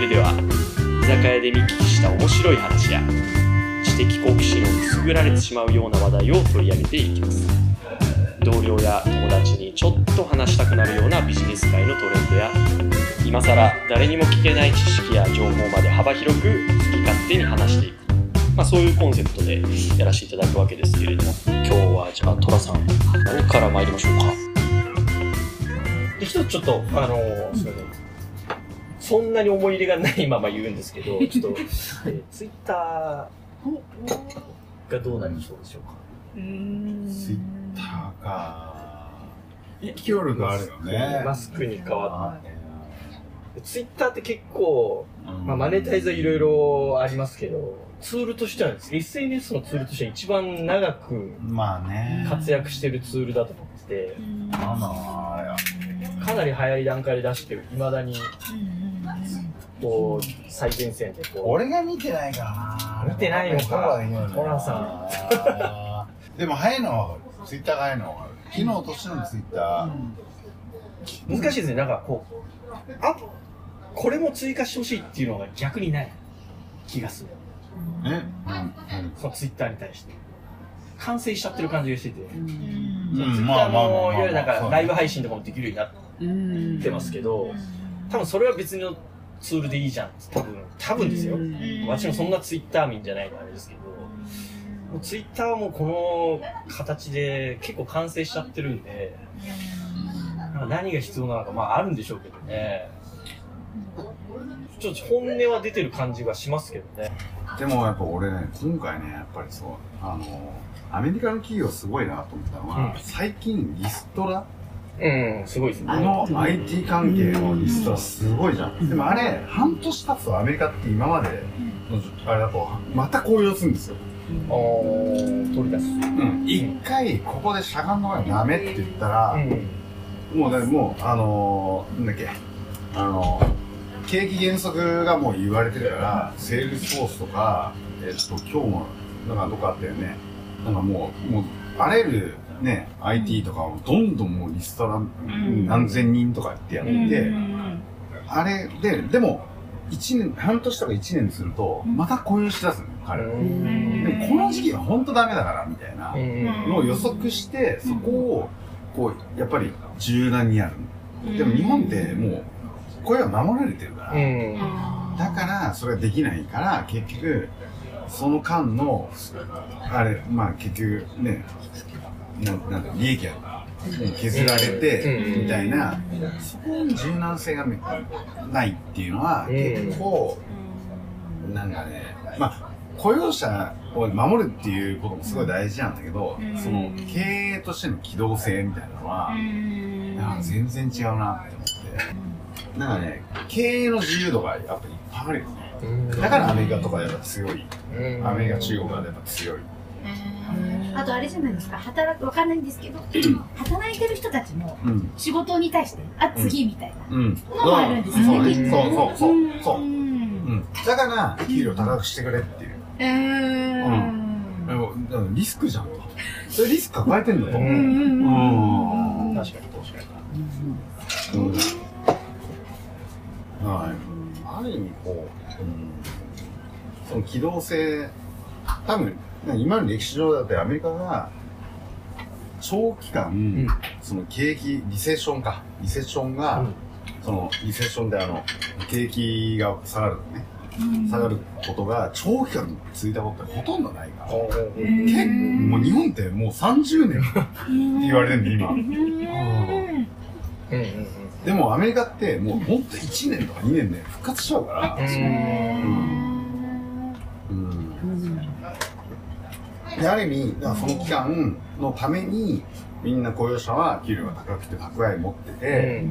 ルでは居酒屋で見聞きした面白い話や知的好奇心をくすぐられてしまうような話題を取り上げていきます。同僚や友達にちょっと話したくなるようなビジネス界のトレンドや今更誰にも聞けない知識や情報まで幅広く好き勝手に話していく、まあ、そういうコンセプトでやらせていただくわけですけれども今日はじゃあ寅さん何から参りましょうか。で、一つちょっと、あのー、すみません。そんなに思い入れがないまま言うんですけど、ちょっと、えー、ツイッターがどうなりそうでしょうか？ツイッターか。勢いがあるよね。マスクに変わって。ツイッターって結構、まあ、マネタイズはいろいろありますけど、ツールとしてはです SNS のツールとしては一番長くまあね。活躍してるツールだと思ってて、かなり早い段階で出してる、いまだに、こう、最前線でこう。俺が見てないからな見てないのか。ホラーさん。でも早いのはわかる。ツイッターが早いのはわかる。機能としてのツイッター。難しいですね、なんかこう、あこれも追加してほしいっていうのが逆にない気がする。え？そのツイッターに対して。完成しちゃってる感じがしてて。うん、ツイッターの、いわゆるなんかライブ配信とかもできるようになってますけど、多分それは別のツールでいいじゃん。多分、多分ですよ。私もそんなツイッター民じゃないのあれですけど、もうツイッターはもうこの形で結構完成しちゃってるんで、何が必要なのか、まああるんでしょうけどね。ちょっと本音は出てる感じがしますけどね。でもやっぱ俺ね、今回ね、やっぱりそう、あの、アメリカの企業すごいなと思ったのは、うん、最近リストラうん、すごいですね。の IT 関係のリストラすごいじゃん。でもあれ、半年経つとアメリカって今までの、あれだと、また公表するんですよ。取り出す。うん。一回、ここでしゃがんのがダメって言ったら、うん、もう、ね、もう、あのー、なんだっけ、あのー、景気減速がもう言われてるから、セールスフォースとか、えっと、今日も、なんかどっかあったよね。なんかもう、もう、あらゆるね、IT とかをどんどんもうリストラ何千人とかってやって、あれで、でも、一年、半年とか一年すると、また雇用しだすの、彼は。でもこの時期は本当ダメだから、みたいなのを予測して、そこを、こう、やっぱり柔軟にやる。でも日本ってもう、声は守られてるから。だから、それができないから、結局、その間の、あれ、まあ結局ね、ななんか利益が削られて、みたいな、そこに柔軟性がないっていうのは、結構、なんかね、まあ、雇用者を守るっていうこともすごい大事なんだけど、その経営としての機動性みたいなのは、なんか全然違うなって思って、なんかね、経営の自由度がやっぱりいっぱいあるよね。だからアメリカとかやっぱ強い。アメリカ、中国がやっぱ強い。あとあれじゃないですか。働くわかんないんですけど 働いてる人たちも仕事に対してあ次みたいなのもあるんですよね、そうそうそうそう、だから給料高くしてくれっていう。うん。リスクじゃんそれリスク抱えてんだと思う。うん。確かに確かに。うん。はい。ある意味こう、うん、その機動性多分今の歴史上だってアメリカが長期間、うん、その景気、リセッションか、リセッションが、うん、そのリセッションであの、景気が下がるね、うん、下がることが長期間続いたことってほとんどないから、結構、もう日本ってもう30年って言われてるんで、今。でもアメリカってもうほんと1年とか2年で復活しちゃうから、である意味、その期間のために、みんな雇用者は給料が高くて蓄え持ってて、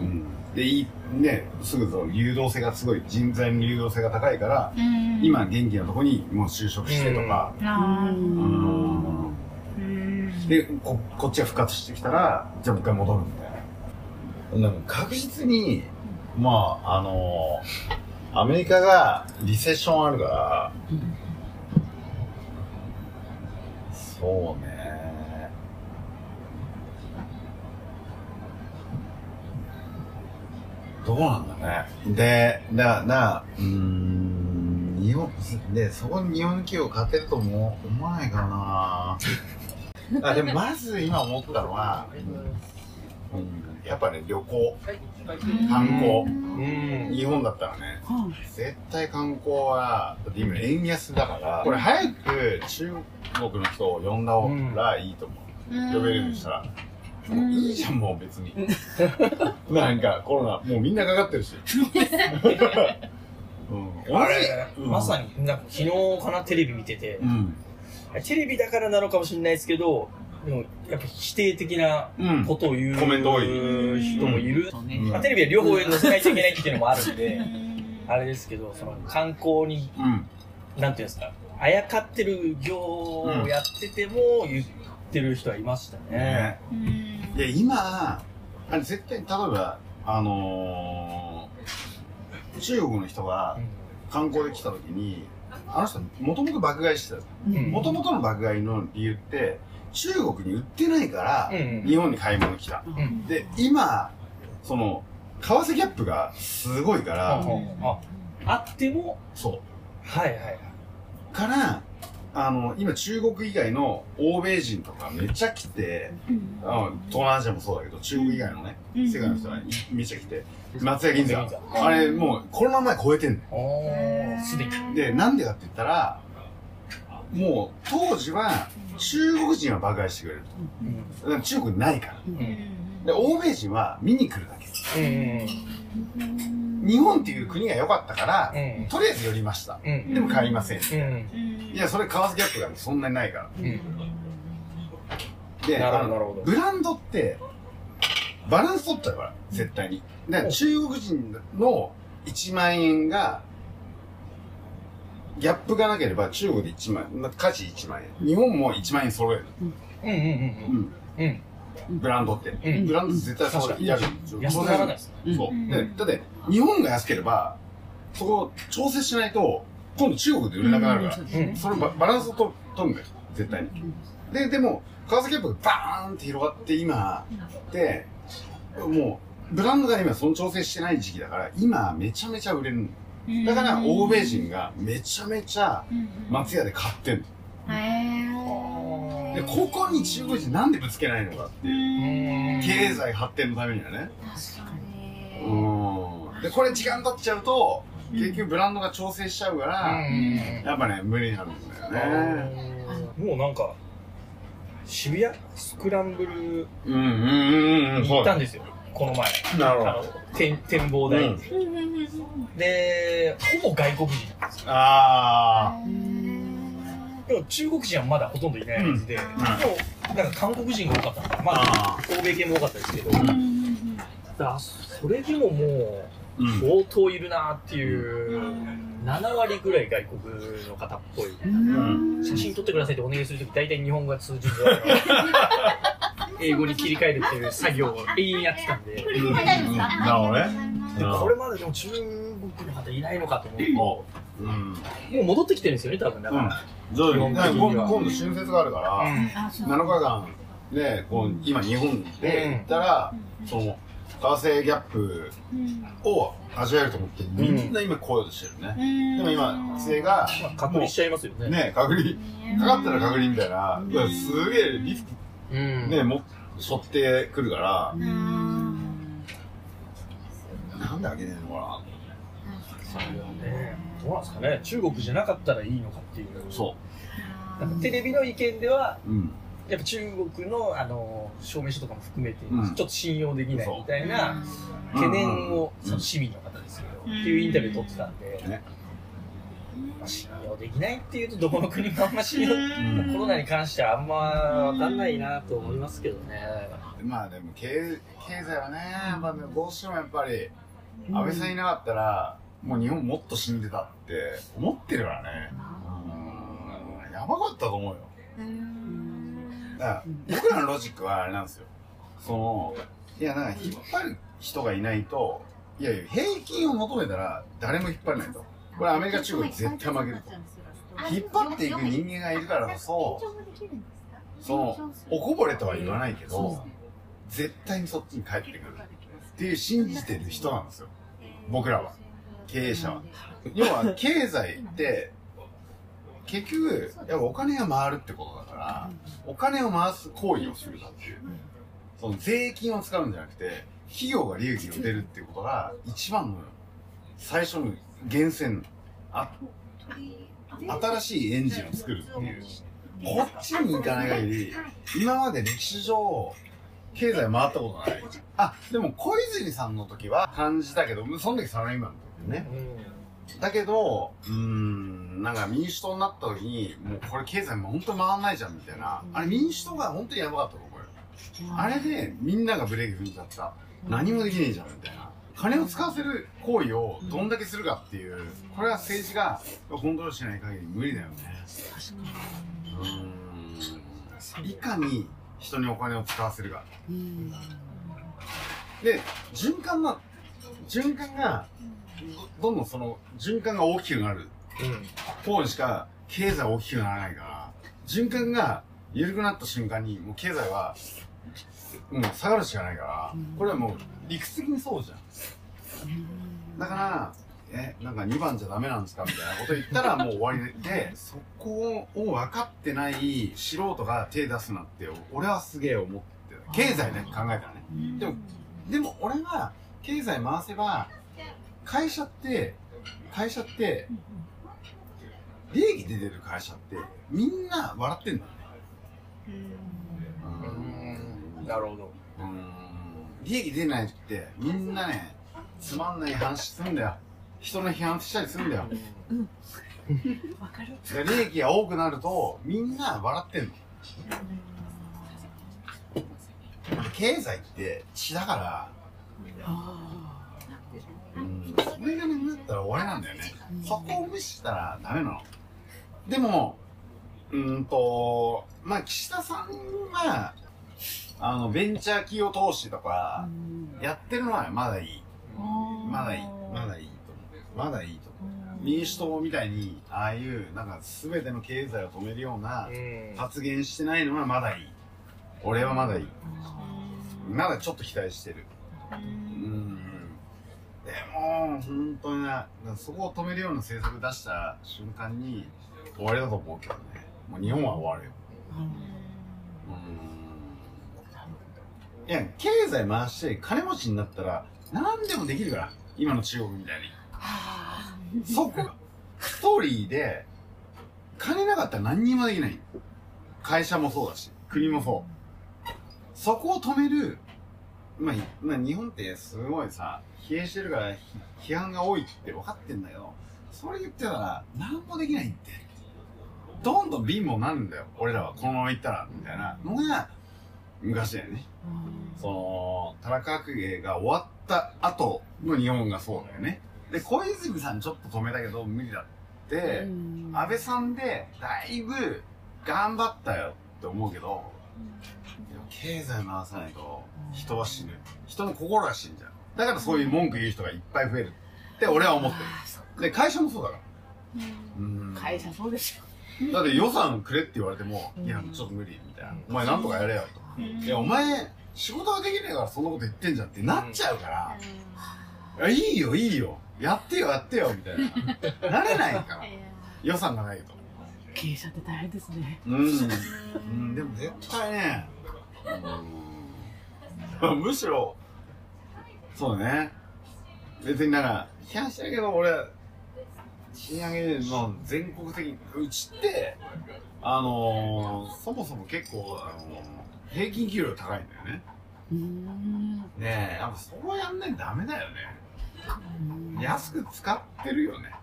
うん、うん、で、いい、ね、すぐその流動性がすごい、人材の流動性が高いから、うん、今元気なとこにもう就職してとか、うん。でこ、こっちが復活してきたら、じゃあもう一回戻るみたいな。なんか確実に、まあ、あのー、アメリカがリセッションあるから、そうね。どうなんだね。で、だ、だ、うん、日本、で、そこに日本企業勝てるとも思わないかな。あ、でもまず今思ったのは、うん、やっぱね、旅行、観光、日本だったらね、絶対観光は、だって今円安だから、これ早く中国の人を呼んだ方がいいと思う。呼べるとしたら。もういいじゃん、もう別に。なんかコロナ、もうみんなかかってるし。うん、あれ、うん、まさに、なんか昨日かな、テレビ見てて、うん、テレビだからなのかもしれないですけど、でも、やっぱ否定的なことを言う、コメント多い。人もいる。まあ、テレビは両方載せないといけないっていうのもあるんで、あれですけど、その観光に、なんていうんですか、あやかってる業をやってても言ってる人はいましたね。ね。いや、今、あれ絶対、例えば、あのー、中国の人が観光で来た時に、あの人、もともと爆買いしてた。もともとの爆買いの理由って、中国に売ってないから、日本に買い物来た。で、今、その、為替ギャップがすごいから、ああっても、そう。はいはいはい。から、あの、今中国以外の欧米人とかめっちゃ来て、うん、東南アジアもそうだけど、中国以外のね、うん、世界の人がめっちゃ来て、松屋銀座、あれもうコロナ前超えてんのよ。すでに。で、なんでかって言ったら、もう当時は中国人は爆買いしてくれると。うん、中国ないから、で、欧米人は見に来るだけ。日本っていう国が良かったから、とりあえず寄りました。でも買いません。いや、それ為替ギャップがそんなにないから。で、ブランドって、バランス取っちゃうから、絶対に。で、中国人の1万円が、ギャップがなければ中国で1万円、価値1万円。日本も1万円揃える。うんうんうんうん。うんブランドって。ブランド絶対そうやる。安くならないです。そう。で、だって、日本が安ければ、そこを調整しないと、今度中国で売れなくなるから、それババランスをと取るんだよ、絶対に。で、でも、為替ギャップがバーンって広がって今、で、もう、ブランドが今その調整してない時期だから、今めちゃめちゃ売れるだから、欧米人がめちゃめちゃ松屋で買ってんの。で、ここに中国人なんでぶつけないのかっていう。経済発展のためにはね。確かに。うん。で、これ時間経っちゃうと、結局ブランドが調整しちゃうから、やっぱね、無理になるんだよね。もうなんか、渋谷？スクランブル？に行ったんですよ、この前。なるほど。展展望台、で、ほぼ外国人なんですよ。ああ。でも中国人はまだほとんどいないはずで、でもなんか韓国人が多かったまあ、欧米系も多かったですけど、だそれでももう、相当いるなっていう、7割ぐらい外国の方っぽい。写真撮ってくださいってお願いするとき、大体日本語が通じる。英語に切り替えるっていう作業を永遠やってたんで。なるほどね。これまででも中国の方いないのかと思うと、もう戻ってきてるんですよね、多分。だから。今度春節があるから、7日間で、こう今日本で行ったら、その、為替ギャップを味わえると思って、みんな今来ようとしてるね。でも今、規制が、隔離しちゃいますよね。ね、隔離。かかったら隔離みたいな、すげえリスク、ね、も、背負ってくるから、なんであげねえのかなそれはね、どうなんですかね、中国じゃなかったらいいのかっていう。そう。なんかテレビの意見では、うん。やっぱ中国のあの証明書とかも含めて、ちょっと信用できないみたいな懸念を、その市民の方ですけど、っていうインタビュー取ってたんで、まあ、信用できないっていうとどこの国もあんま信用、コロナに関してはあんまわかんないなと思いますけどね。まあでも経経済はね、やっぱどうしてもやっぱり安倍さんいなかったら、もう日本もっと死んでたって思ってるからね。うん、やばかったと思うよ。だ僕らのロジックはあれなんですよ。その、いや、なんか引っ張る人がいないと、いやいや、平均を求めたら誰も引っ張れないと。これアメリカ、中国絶対負けると。引っ張っていく人間がいるからこそ、その、おこぼれとは言わないけど、絶対にそっちに帰ってくるっていう信じてる人なんですよ。僕らは。経営者は。要は、経済って、結局、やっぱお金が回るってことだから、お金を回す行為をするかっていう。その税金を使うんじゃなくて、企業が利益を出るっていうことが一番の最初の源泉。あ、新しいエンジンを作るっていう。こっちに行かない限り、今まで歴史上、経済回ったことない。あ、でも小泉さんの時は感じたけど、その時サラリーマンの時ね。だけど、うん、なんか民主党になった時に、もうこれ経済も本当に回んないじゃんみたいな。あれ民主党が本当にやばかったの、これ。あれでみんながブレーキ踏んじゃった。何もできねえじゃんみたいな。金を使わせる行為をどんだけするかっていう、これは政治がコントロールしない限り無理だよね。うん。いかに人にお金を使わせるか。で、循環が、循環が、どんどんその循環が大きくなる方にしか経済は大きくならないから、循環が緩くなった瞬間にもう経済はもう下がるしかないから、これはもう理屈的にそうじゃん。だから、え、なんか2番じゃダメなんですかみたいなこと言ったらもう終わりで、そこを分かってない素人が手出すなって、俺はすげえ思ってる。経済ね、考えたらね。でも、でも俺は経済回せば、会社って、会社って、利益出てる会社って、みんな笑ってんだよね。うん。なるほど。うん。利益出ないって、みんなね、つまんない話するんだよ。人の批判したりするんだよ。うん。わかる。利益が多くなると、みんな笑ってんの。経済って血だから、うん、それがなくなったら終わりなんだよね。そこを無視したらダメなの。でも、うんと、まあ、岸田さんが、あの、ベンチャー企業投資とか、やってるのはまだいい。まだいい。まだいいと思う。まだいいと思う。民主党みたいに、ああいう、なんか、すべての経済を止めるような発言してないのはまだいい。俺はまだいい。まだちょっと期待してる。うん。でも、本当にな、そこを止めるような政策出した瞬間に終わりだと思うけどね。もう日本は終わるよ。うん。いや、経済回して金持ちになったら何でもできるから。今の中国みたいに。そこ、ストーリーで、金なかったら何にもできない。会社もそうだし、国もそう。そこを止める、まあ、まあ、日本ってすごいさ、疲弊してるから批判が多いって分かってんだけど、それ言ってたら何もできないって。どんどん貧乏になるんだよ。俺らはこのまま行ったら、みたいなのが、昔だよね。その、田中角栄が終わった後の日本がそうだよね。で、小泉さんちょっと止めたけど無理だって、安倍さんでだいぶ頑張ったよって思うけど、経済回さないと人は死ぬ。人の心が死んじゃう。だからそういう文句言う人がいっぱい増えるって俺は思ってる。で、会社もそうだから。うん。会社そうですよ。だって予算くれって言われても、いや、ちょっと無理みたいな。お前なんとかやれよと。いや、お前、仕事ができねえからそんなこと言ってんじゃんってなっちゃうから、いや、いいよ、いいよ。やってよ、やってよ、みたいな。なれないから。予算がないと。経営者って大変ですね。うん。うん、でも絶対ね、うん、むしろ、そうね。別になんか、批判してるけど、俺、賃上げの全国的に、うちって、あのー、そもそも結構、あのー、平均給料高いんだよね。ねえ、やっぱそうやんないとダメだよね。安く使ってるよね。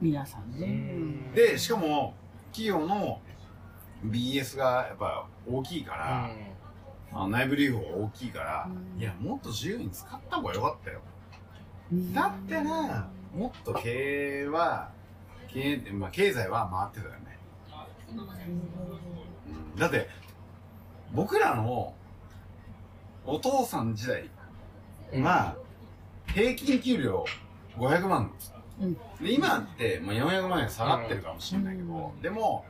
皆さんね。で、しかも、企業の BS がやっぱ大きいから、あの内部留保が大きいから、いや、もっと自由に使った方がよかったよ。だったら、もっと経営は、経営、まあ、経済は回ってたよね。うん、だって、僕らのお父さん時代は、平均給料500万うん、で今って、まあ、400万円下がってるかもしれないけど、でも、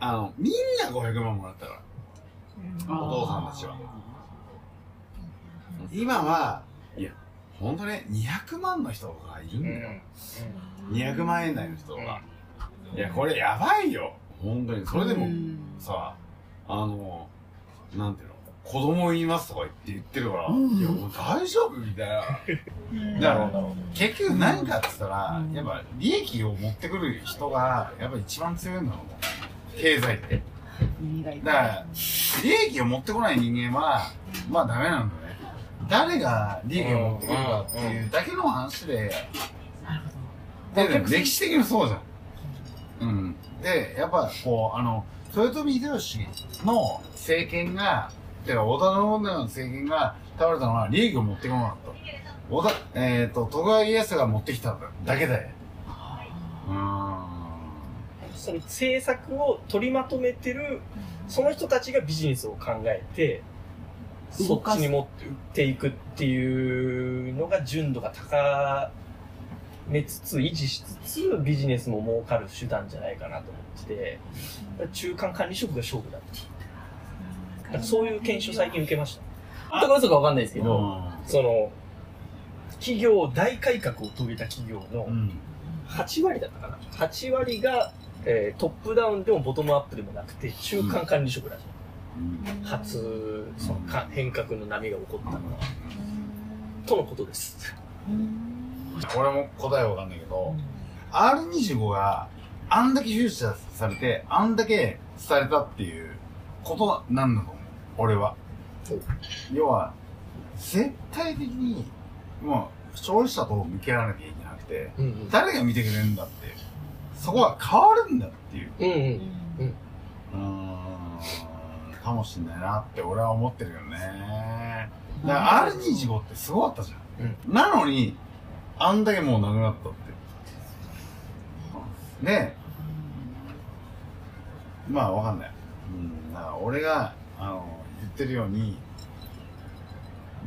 あの、みんな500万もらったから。お父さんたちは。今は、いや、本当に200万の人がいるんだよ。うん、200万円台の人が。いや、これやばいよ。本当に。それでも、さ、あの、なんていうの子供いますとか言って言ってるから、うん、いや、もう大丈夫みたいな。だから、結局何かって言ったら、やっぱ利益を持ってくる人が、やっぱ一番強いの経済って。だから、利益を持ってこない人間は、まあダメなんだね。誰が利益を持ってくるかっていうだけの話で、で、歴史的にそうじゃん。うん。で、やっぱこう、あの、豊臣秀吉の政権が、てか織田信長の政権が倒れたのは利益を持ってこなかった。織田、えっ、ー、と、徳川家康が持ってきただけで。うん。その政策を取りまとめてる、その人たちがビジネスを考えて、そっちに持っていくっていうのが純度が高めつつ、維持しつつ、ビジネスも儲かる手段じゃないかなと思ってて、中間管理職が勝負だと。そういう研修最近受けました。どこ嘘かわかんないですけど、その、企業大改革を遂げた企業の8割だったかな。8割が、えー、トップダウンでもボトムアップでもなくて、中間管理職らしい。初、そのか変革の波が起こったのは。とのことです。俺も答えはわかんないけど、R25 があんだけフューチャーされて、あんだけ伝えたっていうことなんだと思う。俺は。要は、絶対的に、もう、消費者と向き合わなきゃいけなくて、うんうん、誰が見てくれるんだって、そこは変わるんだっていう。うんうんうん。うんかもしんないなって俺は思ってるよね。だから R25 ってすごかったじゃん。うん、なのに、あんだけもうなくなったって。で、まあわかんない。うん、だから俺が、あの、言ってるように、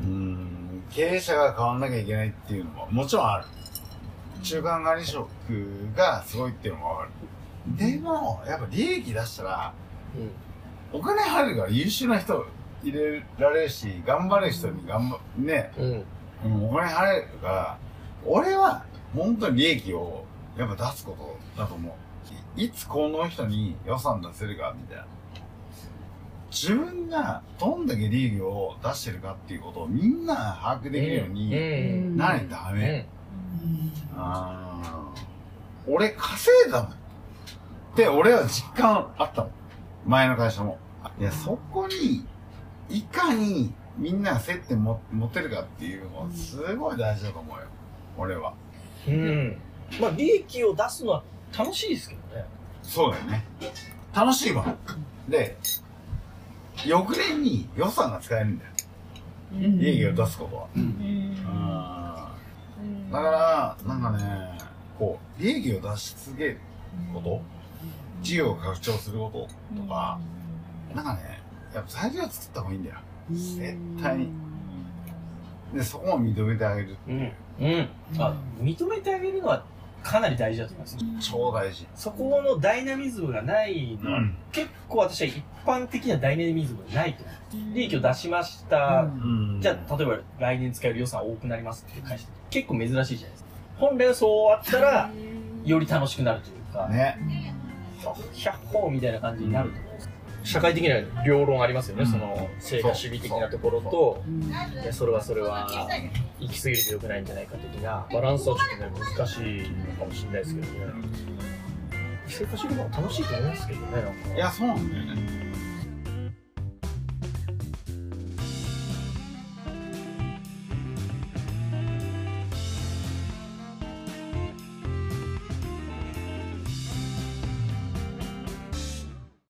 うん、経営者が変わんなきゃいけないっていうのももちろんある。中間管理職がすごいっていうのもわかる。でも、やっぱ利益出したら、うん、お金入るから優秀な人入れられるし、頑張る人に頑張、ね、うん、お金入るから、俺は本当に利益をやっぱ出すことだと思う。いつこの人に予算出せるかみたいな。自分がどんだけ利益を出してるかっていうことをみんな把握できるようにならないとダメ。あ俺稼いだもん。って俺は実感あったもん。前の会社も。いや、そこに、いかにみんなが接点持てるかっていうのはすごい大事だと思うよ。俺は。うん。まあ、利益を出すのは楽しいですけどね。そうだよね。楽しいわ。で、翌年に予算が使えるんだよ。利益を出すことは。うん。だから、なんかね、こう、利益を出し続けること、事業を拡張することとか、なんかね、やっぱ材料作った方がいいんだよ。絶対に。で、そこを認めてあげるっていう。うん。あ、認めてあげるのはかなり大事だと思います。超大事。そこのダイナミズムがないのは、うん、結構私は一般的なダイナミズムがないと思う。利益を出しました。うん、じゃあ、例えば来年使える予算多くなりますって返して、結構珍しいじゃないですか。本来はそうあったら、より楽しくなるというか、ね。100歩みたいな感じになると思う。社会的な両論ありますよね、その成果主義的なところと、いやそれはそれは行き過ぎると良くないんじゃないか的なバランスはちょっとね難しいのかもしれないですけどね。成果主義の方が楽しいと思いますけどねなんか。いやそうなんだよね